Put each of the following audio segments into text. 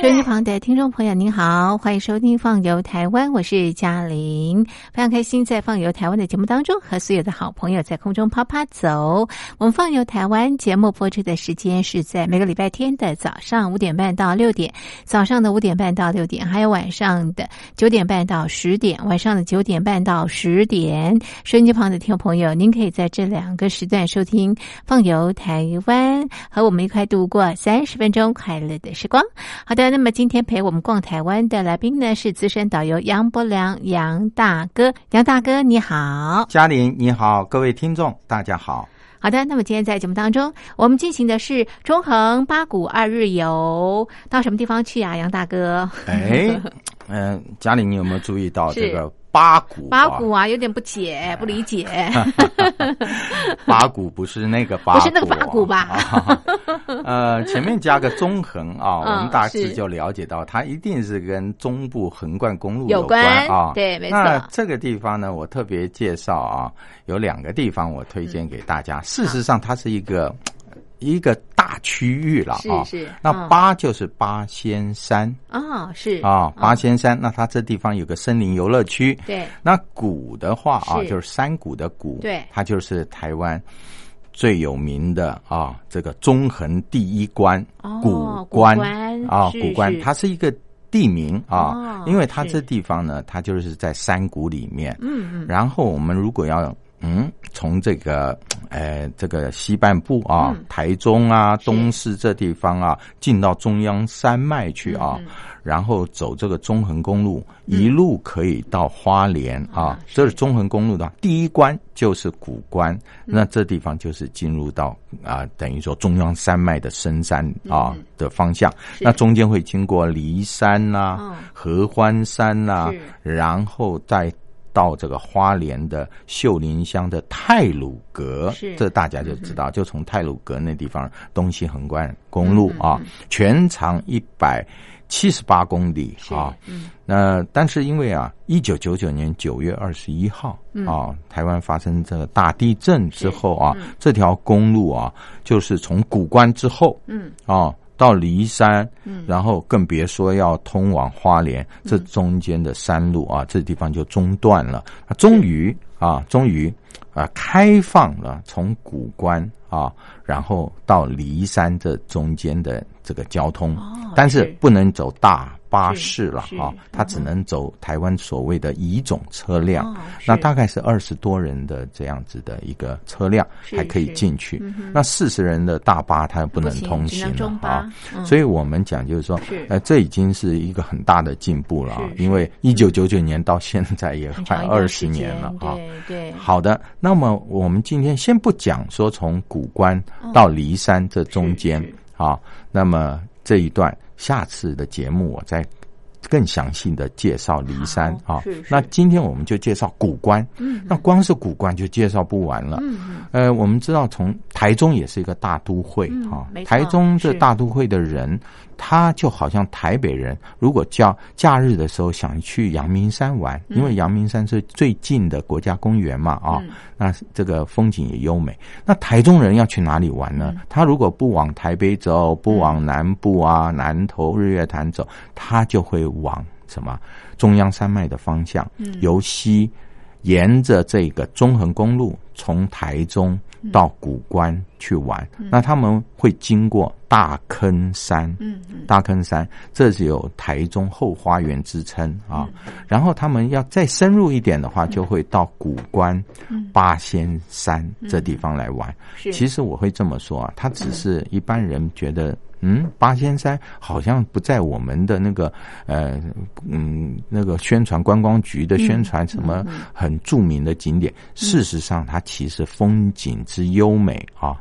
收音机旁的听众朋友，您好，欢迎收听《放游台湾》，我是嘉玲，非常开心在《放游台湾》的节目当中和所有的好朋友在空中啪啪走。我们《放游台湾》节目播出的时间是在每个礼拜天的早上五点半到六点，早上的五点半到六点，还有晚上的九点半到十点，晚上的九点半到十点。收音机旁的听众朋友，您可以在这两个时段收听《放游台湾》，和我们一块度过三十分钟快乐的时光。好的。那么今天陪我们逛台湾的来宾呢是资深导游杨伯良杨大哥，杨大哥你好，嘉玲你好，各位听众大家好。好的，那么今天在节目当中，我们进行的是中横八股二日游，到什么地方去啊，杨大哥？哎，嗯，家里你有没有注意到这个？八股，八股啊，有点不解，不理解。八股不是那个八，不是那个八股吧？呃，前面加个中横啊，我们大致就了解到，它一定是跟中部横贯公路有关啊。对，没错。那这个地方呢，我特别介绍啊，有两个地方我推荐给大家。事实上，它是一个。一个大区域了啊，是那八就是八仙山。啊，是。啊，八仙山。那它这地方有个森林游乐区，对。那谷的话啊，就是山谷的谷，对，它就是台湾最有名的啊，这个中横第一关古关啊，古关，它是一个地名啊，因为它这地方呢，它就是在山谷里面，嗯嗯。然后我们如果要嗯，从这个，呃，这个西半部啊，台中啊，东市这地方啊，进到中央山脉去啊，然后走这个中横公路，一路可以到花莲啊。这是中横公路的第一关，就是古关。那这地方就是进入到啊，等于说中央山脉的深山啊的方向。那中间会经过骊山呐、合欢山呐，然后再。到这个花莲的秀林乡的泰鲁阁，这大家就知道，就从泰鲁阁那地方东西横贯公路啊，全长一百七十八公里啊。那但是因为啊，一九九九年九月二十一号啊，台湾发生这个大地震之后啊，这条公路啊，就是从古关之后，嗯啊。到骊山，然后更别说要通往花莲，这中间的山路啊，这地方就中断了。终于啊，终于啊，开放了从古关啊，然后到骊山这中间的这个交通，但是不能走大。巴士了哈，它只能走台湾所谓的乙种车辆，那大概是二十多人的这样子的一个车辆还可以进去，那四十人的大巴它不能通行了啊。所以我们讲就是说，呃，这已经是一个很大的进步了，因为一九九九年到现在也快二十年了啊。对，好的，那么我们今天先不讲说从古关到骊山这中间啊，那么这一段。下次的节目，我再更详细的介绍骊山啊。那今天我们就介绍古关。嗯，那光是古关就介绍不完了。嗯呃，我们知道从台中也是一个大都会啊。台中这大都会的人。他就好像台北人，如果叫假日的时候想去阳明山玩，因为阳明山是最近的国家公园嘛，啊，那这个风景也优美。那台中人要去哪里玩呢？他如果不往台北走，不往南部啊，南投日月潭走，他就会往什么中央山脉的方向，由西沿着这个中横公路从台中。到古关去玩，那他们会经过大坑山，嗯，大坑山，这是有台中后花园之称啊。然后他们要再深入一点的话，就会到古关八仙山这地方来玩。其实我会这么说啊，它只是一般人觉得。嗯，八仙山好像不在我们的那个呃嗯那个宣传观光局的宣传什么很著名的景点。事实上，它其实风景之优美啊，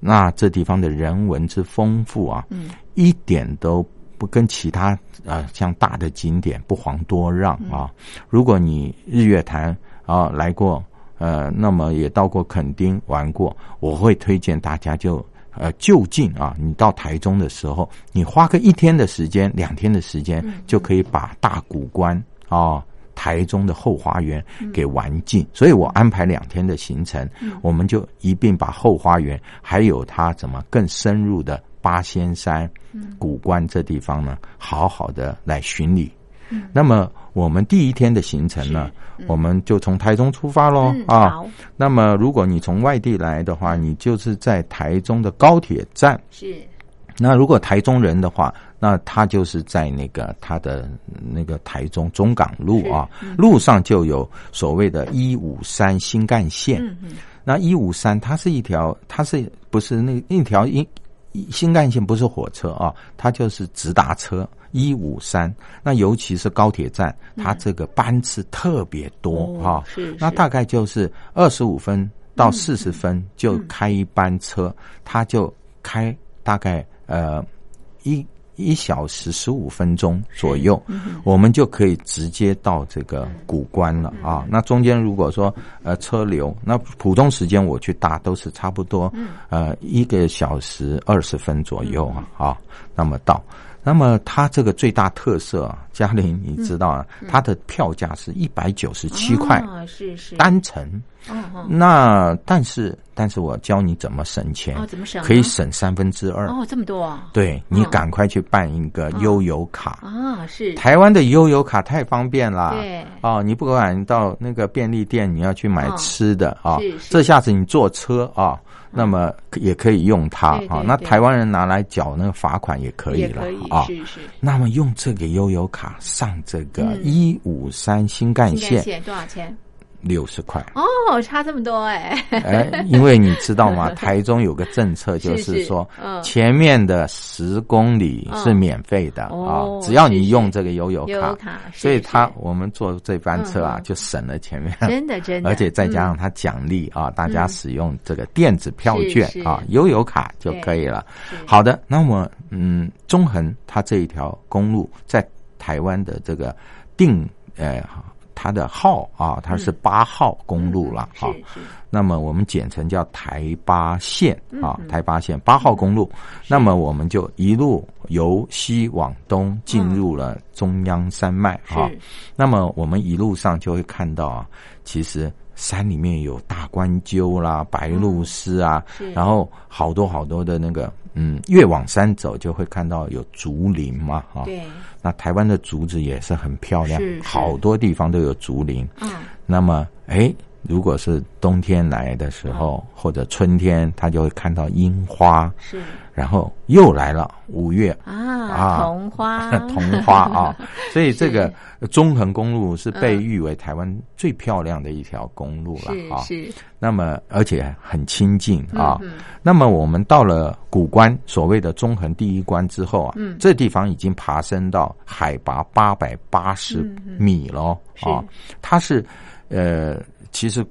那这地方的人文之丰富啊，一点都不跟其他呃像大的景点不遑多让啊。如果你日月潭啊来过，呃，那么也到过垦丁玩过，我会推荐大家就。呃，就近啊，你到台中的时候，你花个一天的时间、两天的时间，就可以把大古关啊台中的后花园给玩尽，所以我安排两天的行程，我们就一并把后花园还有它怎么更深入的八仙山、古关这地方呢，好好的来巡礼。那么我们第一天的行程呢，我们就从台中出发喽啊。那么如果你从外地来的话，你就是在台中的高铁站。是。那如果台中人的话，那他就是在那个他的那个台中中港路啊，路上就有所谓的一五三新干线。那一五三它是一条，它是不是那一条新新干线不是火车啊？它就是直达车一五三。那尤其是高铁站，它这个班次特别多啊。是。那大概就是二十五分到四十分就开一班车，它就开大概。呃，一一小时十五分钟左右，我们就可以直接到这个古关了啊。那中间如果说呃车流，那普通时间我去搭都是差不多呃一个小时二十分左右啊。好，那么到。那么它这个最大特色，嘉玲你知道啊？它的票价是一百九十七块，是是单程。哦那但是但是我教你怎么省钱哦，怎么省？可以省三分之二哦，这么多啊！对你赶快去办一个悠游卡啊！是台湾的悠游卡太方便了。对哦，你不管到那个便利店，你要去买吃的啊，是这下子你坐车啊。那么也可以用它啊，那台湾人拿来缴那个罚款也可以了啊。是是。那么用这个悠游卡上这个一五三新干线多少钱？六十块哦，差这么多哎！哎，因为你知道吗？台中有个政策，就是说前面的十公里是免费的啊，只要你用这个悠游卡，所以他我们坐这班车啊，就省了前面真的真的，而且再加上他奖励啊，大家使用这个电子票券啊，悠游卡就可以了。好的，那么嗯，中横它这一条公路在台湾的这个定呃。它的号啊，它是八号公路了哈。那么我们简称叫台八线啊，台八线八号公路。那么我们就一路由西往东进入了中央山脉啊。那么我们一路上就会看到啊，其实山里面有大关鸠啦、白鹭鸶啊，然后好多好多的那个嗯，越往山走就会看到有竹林嘛哈。对。那台湾的竹子也是很漂亮，好多地方都有竹林。嗯，那么，哎，如果是冬天来的时候，或者春天，他就会看到樱花。是。然后又来了五月啊，桐花，桐花啊，所以这个中横公路是被誉为台湾最漂亮的一条公路了啊。是，那么而且很亲近啊。那么我们到了古关，所谓的中横第一关之后啊，这地方已经爬升到海拔八百八十米了啊。它是呃，其实。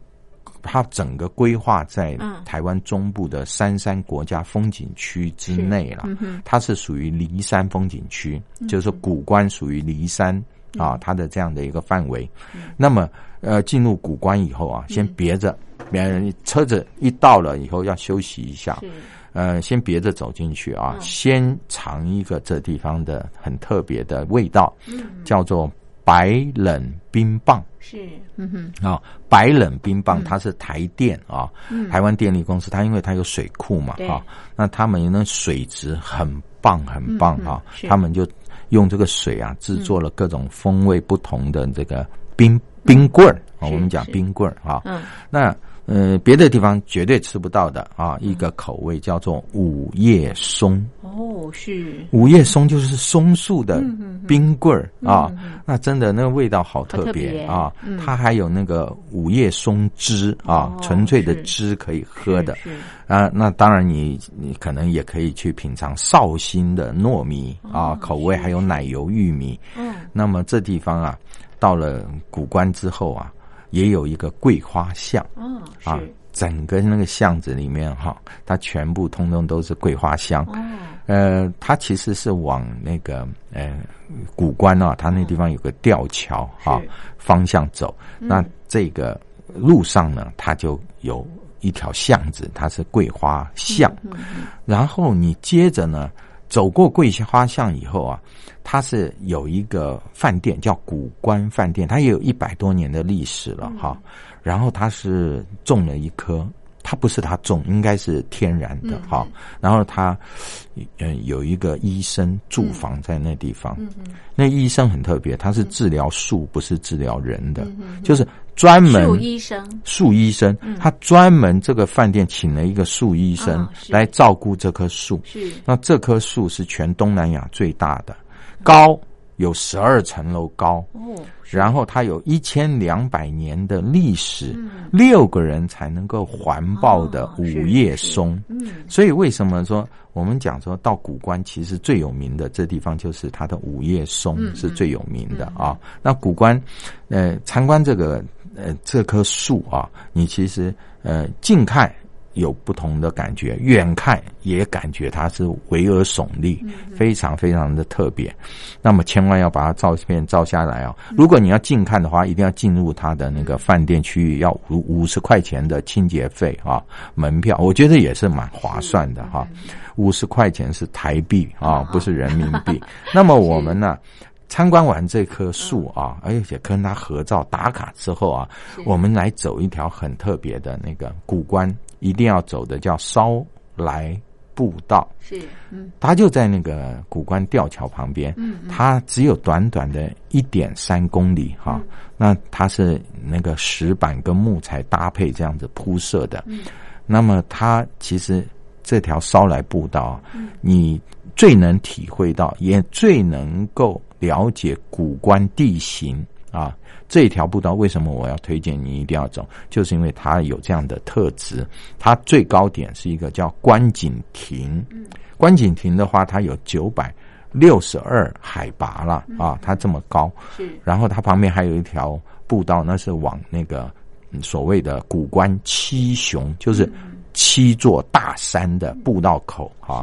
它整个规划在台湾中部的三山国家风景区之内了，它是属于离山风景区，就是古关属于离山啊，它的这样的一个范围。那么，呃，进入古关以后啊，先别着，别人车子一到了以后要休息一下，呃，先别着走进去啊，先尝一个这地方的很特别的味道，叫做。白冷冰棒是，嗯哼。啊，白冷冰棒它是台电啊，台湾电力公司，它因为它有水库嘛，哈，那他们那水质很棒很棒哈，他们就用这个水啊制作了各种风味不同的这个冰冰棍儿啊，我们讲冰棍儿啊，嗯，那。呃，别的地方绝对吃不到的啊，一个口味叫做午夜松。哦，是午夜松就是松树的冰棍儿啊，那真的那个味道好特别啊。它还有那个午夜松汁啊，纯粹的汁可以喝的啊。那当然，你你可能也可以去品尝绍兴的糯米啊，口味还有奶油玉米。嗯，那么这地方啊，到了古关之后啊。也有一个桂花巷，啊，整个那个巷子里面哈，它全部通通都是桂花香。呃，它其实是往那个呃古关啊，它那地方有个吊桥哈方向走。那这个路上呢，它就有一条巷子，它是桂花巷。然后你接着呢。走过桂花巷以后啊，它是有一个饭店叫古关饭店，它也有一百多年的历史了哈。然后它是种了一棵。它不是他种，应该是天然的哈。然后他，嗯，有一个医生住房在那地方。那医生很特别，他是治疗树，不是治疗人的，就是专门树医生。树医生，他专门这个饭店请了一个树医生来照顾这棵树。是，那这棵树是全东南亚最大的，高。有十二层楼高，哦，然后它有一千两百年的历史，六个人才能够环抱的五叶松，嗯，所以为什么说我们讲说到古关，其实最有名的这地方就是它的五叶松是最有名的啊。那古关，呃，参观这个呃这棵树啊，你其实呃近看。有不同的感觉，远看也感觉它是巍峨耸立，非常非常的特别。那么千万要把它照片照下来哦。如果你要近看的话，一定要进入它的那个饭店区域，要五五十块钱的清洁费啊，门票。我觉得也是蛮划算的哈，五十块钱是台币啊，不是人民币。那么我们呢，参观完这棵树啊，而且跟它合照打卡之后啊，我们来走一条很特别的那个古关。一定要走的叫烧来步道，是，嗯，它就在那个古关吊桥旁边，嗯，它只有短短的一点三公里哈，那它是那个石板跟木材搭配这样子铺设的，嗯，那么它其实这条烧来步道，嗯，你最能体会到，也最能够了解古关地形啊。这一条步道为什么我要推荐你一定要走？就是因为它有这样的特质。它最高点是一个叫观景亭，观景亭的话，它有九百六十二海拔了啊，它这么高。然后它旁边还有一条步道，那是往那个所谓的古关七雄，就是七座大山的步道口啊。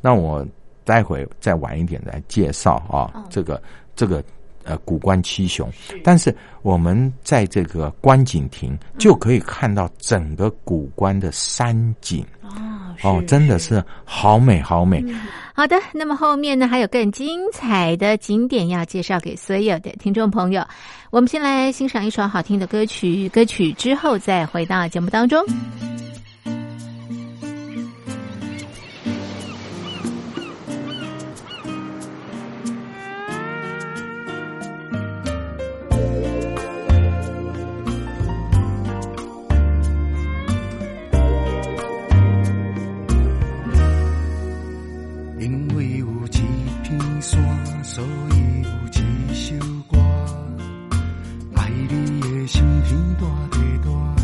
那我待会再晚一点来介绍啊，这个这个。呃，古关七雄，但是我们在这个观景亭就可以看到整个古关的山景哦，哦，真的是好美好美。好的，那么后面呢还有更精彩的景点要介绍给所有的听众朋友。我们先来欣赏一首好听的歌曲，歌曲之后再回到节目当中。风因为有一片山所以有一首歌爱你的心天大地大。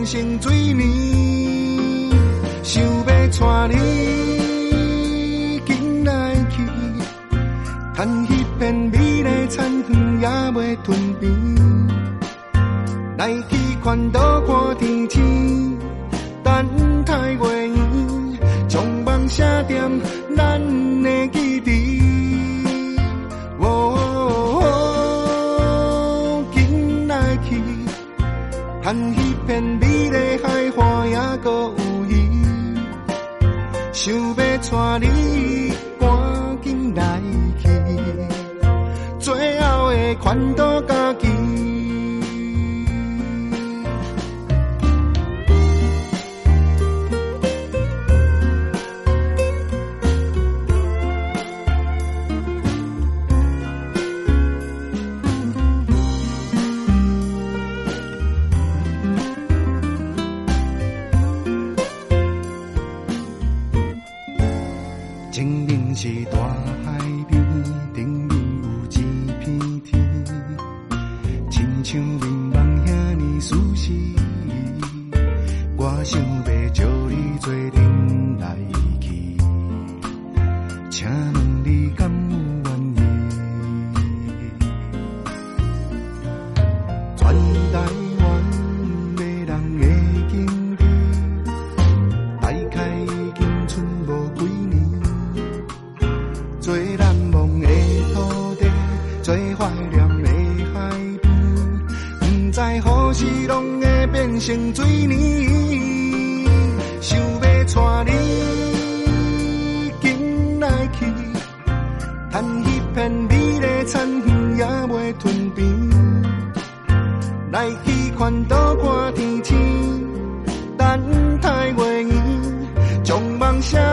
变水，想要带你紧来去，叹彼片美丽田园也袂吞并，来去看岛看天星，等待月圆，将梦写在咱的记忆。去，叹伊。片美丽海岸还搁有伊，想要带你赶紧来去，最后的款都家己。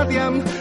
梦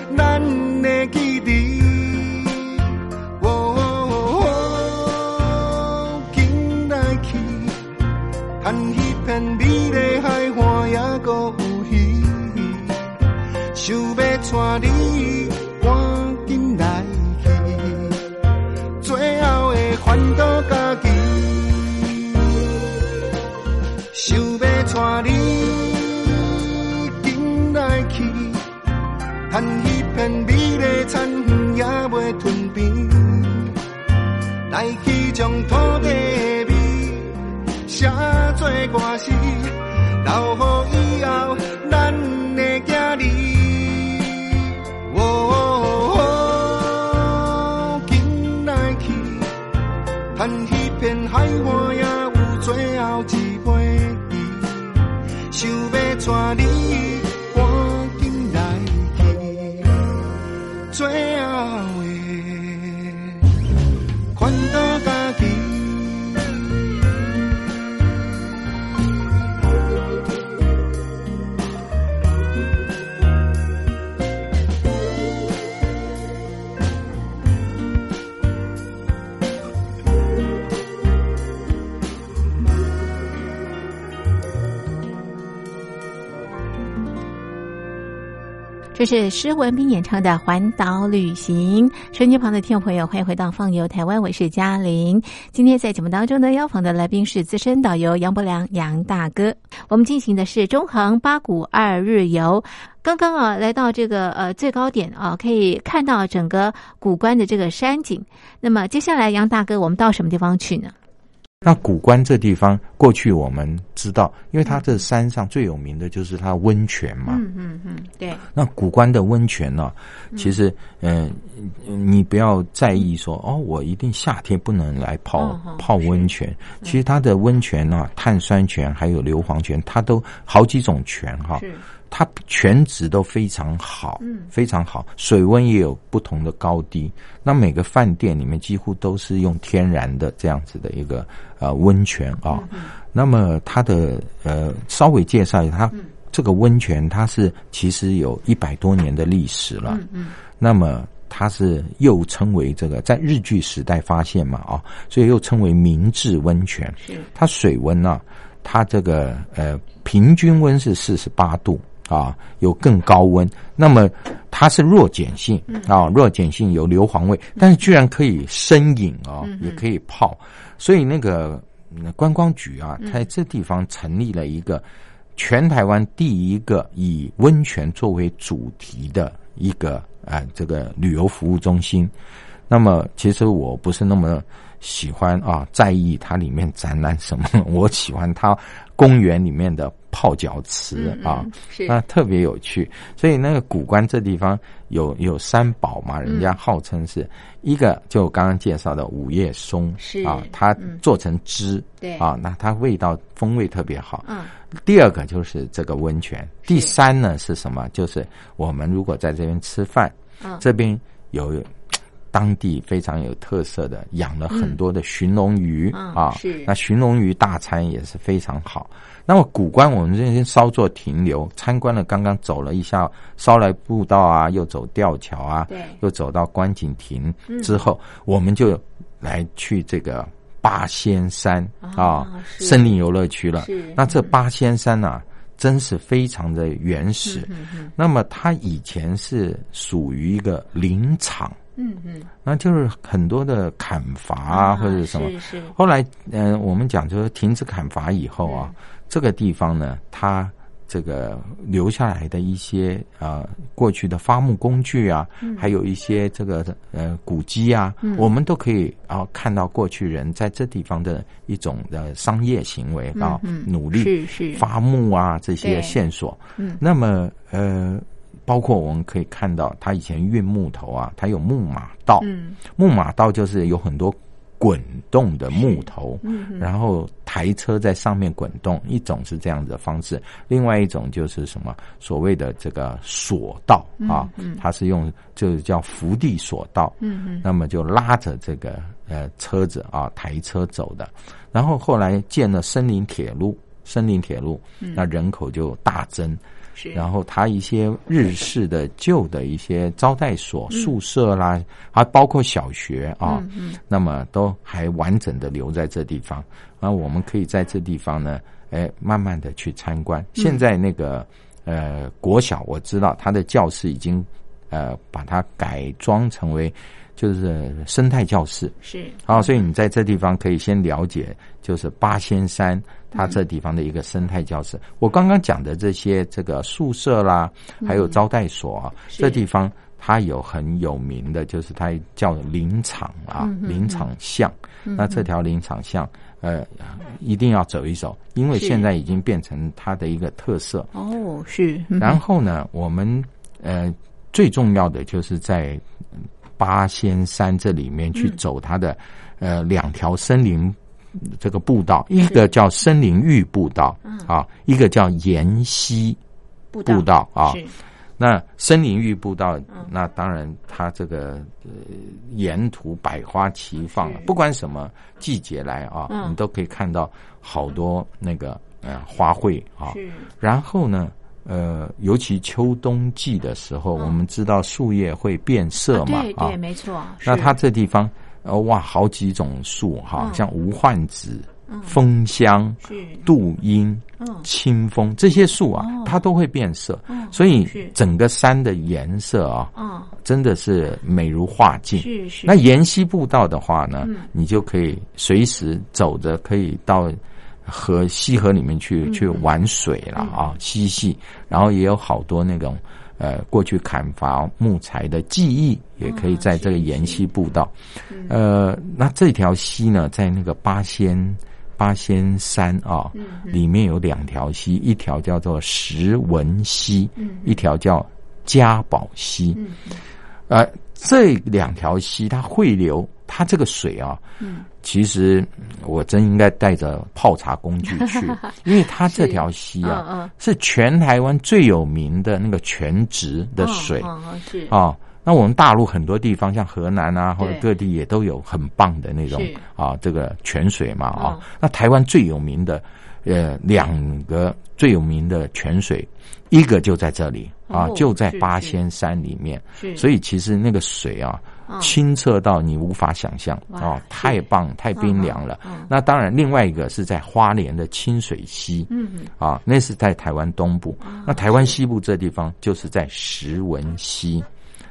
将土地的美写做歌词，留予以后咱的囝儿。哦，紧来去，趁迄片海岸也有最后一杯，想要带你赶紧来去，最这是施文斌演唱的《环岛旅行》。收音机旁的听众朋友，欢迎回到《放游台湾》，我是嘉玲。今天在节目当中呢，邀访的来宾是资深导游杨伯良杨大哥。我们进行的是中横八股二日游。刚刚啊，来到这个呃最高点啊，可以看到整个古关的这个山景。那么接下来，杨大哥，我们到什么地方去呢？那古关这地方，过去我们知道，因为它这山上最有名的就是它温泉嘛。嗯嗯嗯，对。那古关的温泉呢，其实，嗯、你不要在意说哦，我一定夏天不能来泡、泡温泉。其实它的温泉呢、碳酸泉还有硫磺泉，它都好几种泉哈。是它泉质都非常好，嗯非常好，水温也有不同的高低。那每个饭店里面几乎都是用天然的这样子的一个呃温泉啊。那么它的呃稍微介绍一下，它这个温泉它是其实有一百多年的历史了。嗯嗯那么它是又称为这个在日据时代发现嘛啊，所以又称为明治温泉。是它水温呢、它这个呃平均温是四十八度啊，有更高温。那么它是弱碱性啊，弱碱性有硫磺味，但是居然可以生饮啊，也可以泡。所以那个嗯观光局啊，在这地方成立了一个全台湾第一个以温泉作为主题的一个啊、呃这个旅游服务中心。那么其实我不是那么喜欢啊，在意它里面展览什么，我喜欢它公园里面的泡脚池啊。那特别有趣，所以那个古关这地方有有三宝嘛，人家号称是、一个就我刚刚介绍的五叶松是啊，它嗯。做成汁、对。啊，那它味道风味特别好。嗯。第二个就是这个温泉，第三呢是什么？就是我们如果在这边吃饭，嗯。这边有当地非常有特色的，养了很多的寻龙鱼、嗯啊是，那寻龙鱼大餐也是非常好。那么古关我们这边稍作停留，参观了，刚刚走了一下烧来步道啊，又走吊桥啊对，又走到观景亭之后，我们就来去这个八仙山啊森林游乐区了是。那这八仙山啊，真是非常的原始。那么它以前是属于一个林场，嗯嗯。那就是很多的砍伐啊，或者什么。是是。后来，嗯、我们讲就是停止砍伐以后啊，这个地方呢，它这个留下来的一些啊过去的伐木工具啊，还有一些这个呃古迹啊，我们都可以啊、看到过去人在这地方的一种的商业行为啊，嗯。努力是是。伐木啊这些线索。嗯。那么呃，包括我们可以看到，他以前运木头啊，他有木马道，嗯。木马道就是有很多滚动的木头，嗯然后台车在上面滚动，一种是这样子的方式，另外一种就是什么所谓的这个索道啊，它是用就是叫伏地索道，嗯嗯。那么就拉着这个呃车子啊台车走的，然后后来建了森林铁路，森林铁路，那人口就大增，是，然后它一些日式的旧的一些招待所、宿舍啦，还包括小学啊，嗯那么都还完整的留在这地方。那我们可以在这地方呢，哎，慢慢的去参观。现在那个呃国小，我知道它的教室已经呃把它改装成为就是生态教室。是，好，所以你在这地方可以先了解，就是八仙山它这地方的一个生态教室。我刚刚讲的这些这个宿舍啦，还有招待所啊，是这地方它有很有名的，就是它叫林场啊，林场巷。那这条林场巷，呃，一定要走一走，因为现在已经变成它的一个特色。哦，是，嗯然后呢，我们呃最重要的就是在嗯八仙山这里面去走它的、呃两条森林这个步道，一个叫森林浴步道、啊，一个叫沿溪步步道啊。那森林浴步道，那当然它这个呃沿途百花齐放是，不管什么季节来啊，嗯。你都可以看到好多那个呃花卉啊。然后呢，呃，尤其秋冬季的时候，我们知道树叶会变色嘛，对对，没错。那它这地方，呃，哇，好几种树哈，嗯。像无患子、枫香、是，杜英、嗯，清风这些树啊，哦。它都会变色，哦所以整个山的颜色啊，嗯，真的是美如画境。是是，那沿溪步道的话呢，嗯。你就可以随时走着，可以到河溪河里面去、嗯。去玩水了啊，嬉戏。然后也有好多那种呃过去砍伐木材的记忆，也可以在这个沿溪步道。嗯呃，那这条溪呢，在那个八仙八仙山啊，嗯里面有两条溪，一条叫做石文溪，嗯一条叫嘉宝溪。嗯呃，这两条溪它汇流，它这个水啊，嗯，其实嗯我真应该带着泡茶工具 去，因为它这条溪啊，是全台湾最有名的那个全职的水。啊。那我们大陆很多地方，像河南啊或者各地也都有很棒的那种啊，这个泉水嘛啊。嗯。那台湾最有名的呃两个最有名的泉水，一个就在这里啊哦，就在八仙山里面。所以其实那个水啊，嗯清澈到你无法想象哇哦，太棒太冰凉了。那当然，另外一个是在花莲的清水溪，啊，那是在台湾东部。那台湾西部这地方就是在石文溪。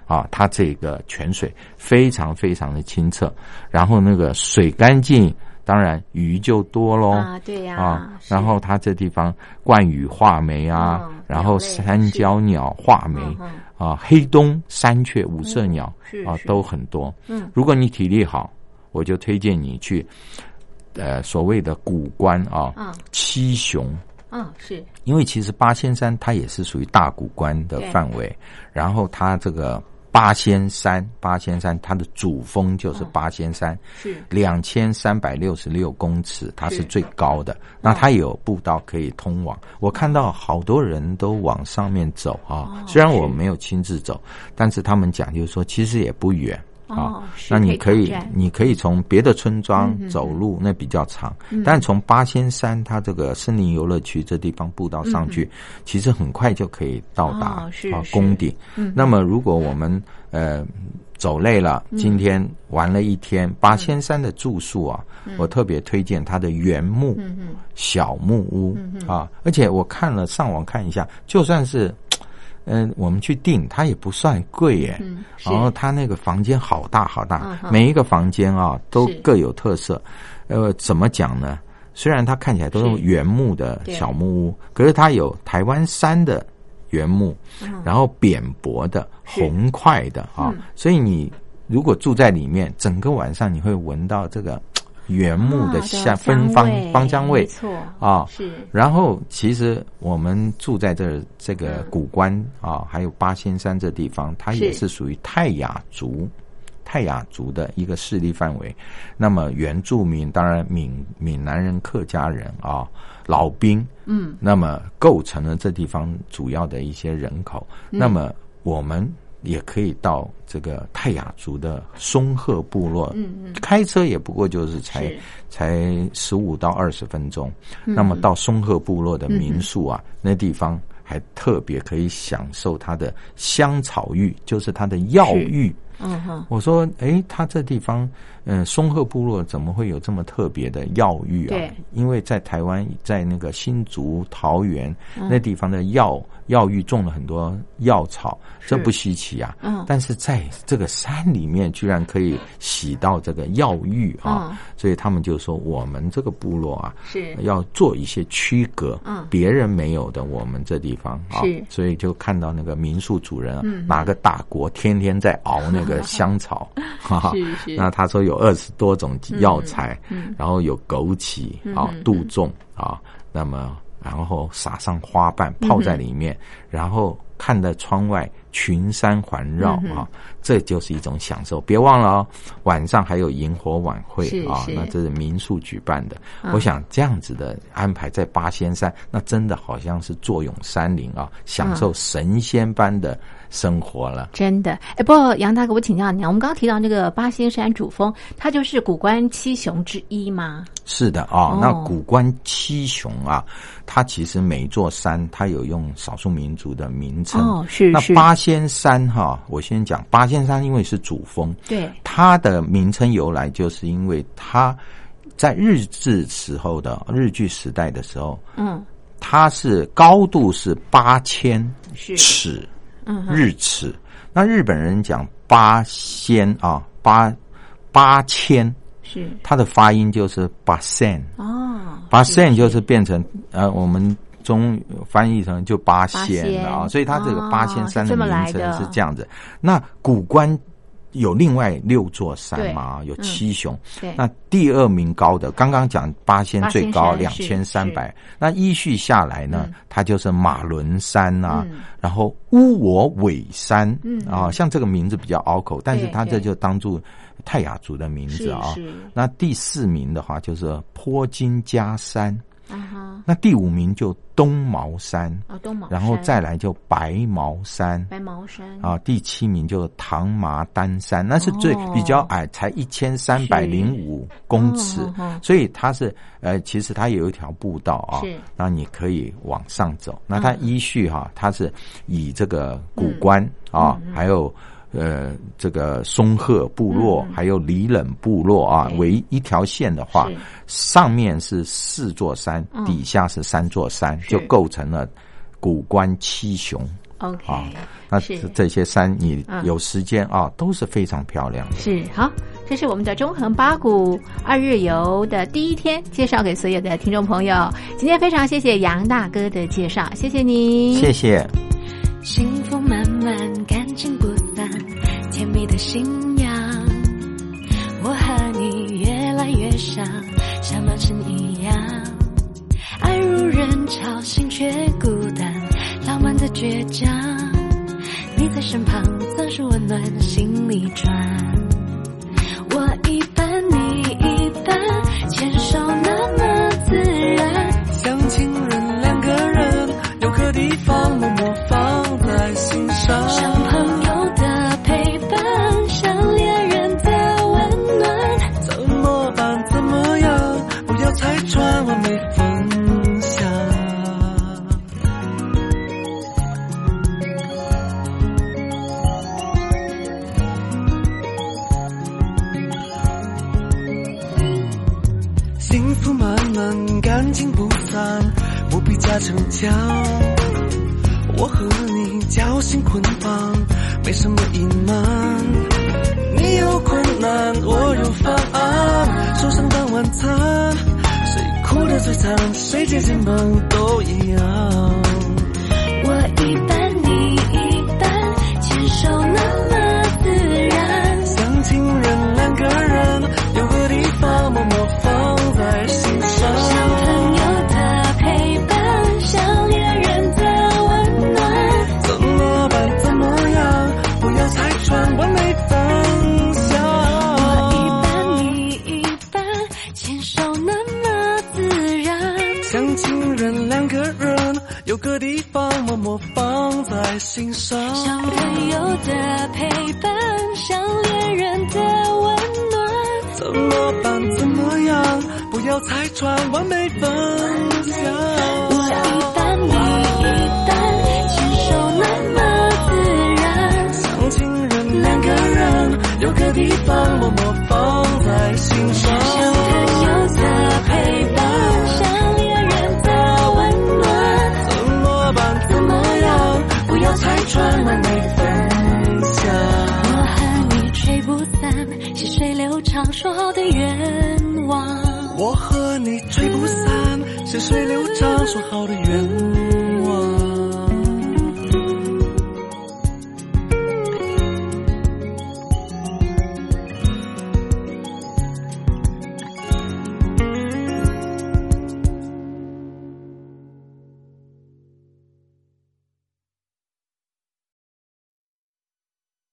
啊，它这个泉水非常非常的清澈，然后那个水干净，当然鱼就多喽。啊，对呀，啊，是。然后它这地方冠羽画眉啊，嗯然后鸟类三角鸟画眉嗯啊，黑东、山雀、五色鸟啊都很多。嗯。如果你体力好，我就推荐你去，呃，所谓的古关啊，嗯。七雄。嗯是。因为其实八仙山它也是属于大古关的范围，然后它这个八仙山，八仙山它的主峰就是八仙山，是两千三百六十六公尺，它是是最高的。那它有步道可以通往，我看到好多人都往上面走啊。哦虽然我没有亲自走，但是他们讲就是说，其实也不远。啊哦，那你可以，你可以从别的村庄走路，那比较长。但从八仙山它这个森林游乐区这地方步道上去，其实很快就可以到达啊宫顶。嗯。那么如果我们呃走累了，今天玩了一天，八仙山的住宿啊，我特别推荐它的原木小木屋啊，而且我看了上网看一下，就算是。嗯，我们去订，它也不算贵耶。嗯然后它那个房间好大好大，嗯每一个房间啊都各有特色。呃，怎么讲呢？虽然它看起来都是是。原木的小木屋，可是它有台湾山的原木，嗯。然后扁薄的、红块的啊，嗯。所以你如果住在里面，整个晚上你会闻到这个原木的啊香芬芳味芳香味啊。是然后，其实我们住在这这个嗯古关啊，还有八仙山这地方，它也是是属于泰雅族。泰雅族的一个势力范围，那么原住民当然闽闽南人、客家人啊，老兵，嗯，那么构成了这地方主要的一些人口。嗯那么我们也可以到这个泰雅族的松鹤部落，嗯嗯开车也不过就是才是才十五到二十分钟。嗯那么到松鹤部落的民宿啊，那地方还特别可以享受它的香草浴，就是它的药浴。嗯哼。我说，哎，他这地方，嗯、松鹤部落怎么会有这么特别的药浴啊？对？因为在台湾，在那个新竹、桃园、嗯。那地方的药药浴种了很多药草，这不稀奇啊。嗯。但是在这个山里面，居然可以洗到这个药浴啊，嗯。所以他们就说，我们这个部落啊，是。要做一些区隔，嗯。别人没有的，我们这地方啊。是，所以就看到那个民宿主人啊，嗯。拿个大锅，天天在熬那个 香草，哈哈。那他说有二十多种药材，嗯然后有枸杞啊嗯、杜仲啊，那么然后撒上花瓣嗯泡在里面，然后看着窗外群山环绕嗯啊，这就是一种享受。别忘了哦，晚上还有萤火晚会啊，那这是民宿举办的。嗯。我想这样子的安排在八仙山，那真的好像是坐拥山林啊，享受神仙般的生活了。真的，哎，不过杨大哥，我请教你啊，我们刚刚提到那个八仙山主峰，它就是古关七雄之一吗？是的啊、哦。那古关七雄啊，它其实每座山它有用少数民族的名称。哦是那八仙山哈、我先讲八仙山，因为是主峰，对，它的名称由来就是因为它在日治时候的日据时代的时候，嗯，它是高度是八千尺日尺。那日本人讲八仙啊，八八千，是它的发音就是八仙，哦，八仙就是变成呃我们。中翻译成就八仙啊，所以它这个八仙山哦是这么名称是这样子。那古关有另外六座山嘛，有嗯七雄。对，那第二名高的，刚刚讲八仙最高两千三百，那依序下来呢，它就是马伦山啊，嗯。然后乌我尾山，嗯啊，像这个名字比较拗口，但是对。它这就当做泰雅族的名字啊。那第四名的话就是坡金加山，啊哈，那第五名就东茅山，哦，东毛山，然后再来就白毛山。白毛山，啊，第七名就唐麻丹山，那是最哦比较矮，才一千三百零五公尺所以它是呃，其实它有一条步道啊，那你可以往上走。那它嗯。依序哈，它是以这个古关啊，嗯。还有呃这个松鹤部落，还有里冷部落啊为一条线的话，上面是四座山嗯，底下是三座山，就构成了古关七雄。OK，啊那这这些山，你嗯有时间啊，都是非常漂亮的。是好，这是我们的中横八股二日游的第一天，介绍给所有的听众朋友。今天非常谢谢杨大哥的介绍，谢谢您，谢谢。幸的信仰。我和你越来越像，像男神一样，爱如人潮，心却孤单，浪漫的倔强。你在身旁，总是温暖心里转。幸福满满，感情不散，不必架逞强。我和你交心捆绑，没什么隐瞒。你有困难，我有方案，手上当晚餐，谁哭得最惨，谁借肩膀都一样。我一半，怎么办？怎么样？不要拆穿完美分享。我一半你一半，牵手那么自然。像情人两个人，有个地方默默放在心上。像朋友的陪伴，像恋人的温暖。怎么办？怎么样？不要拆穿完美分细水流长说好的愿望。我和你吹不散，细水流长说好的愿望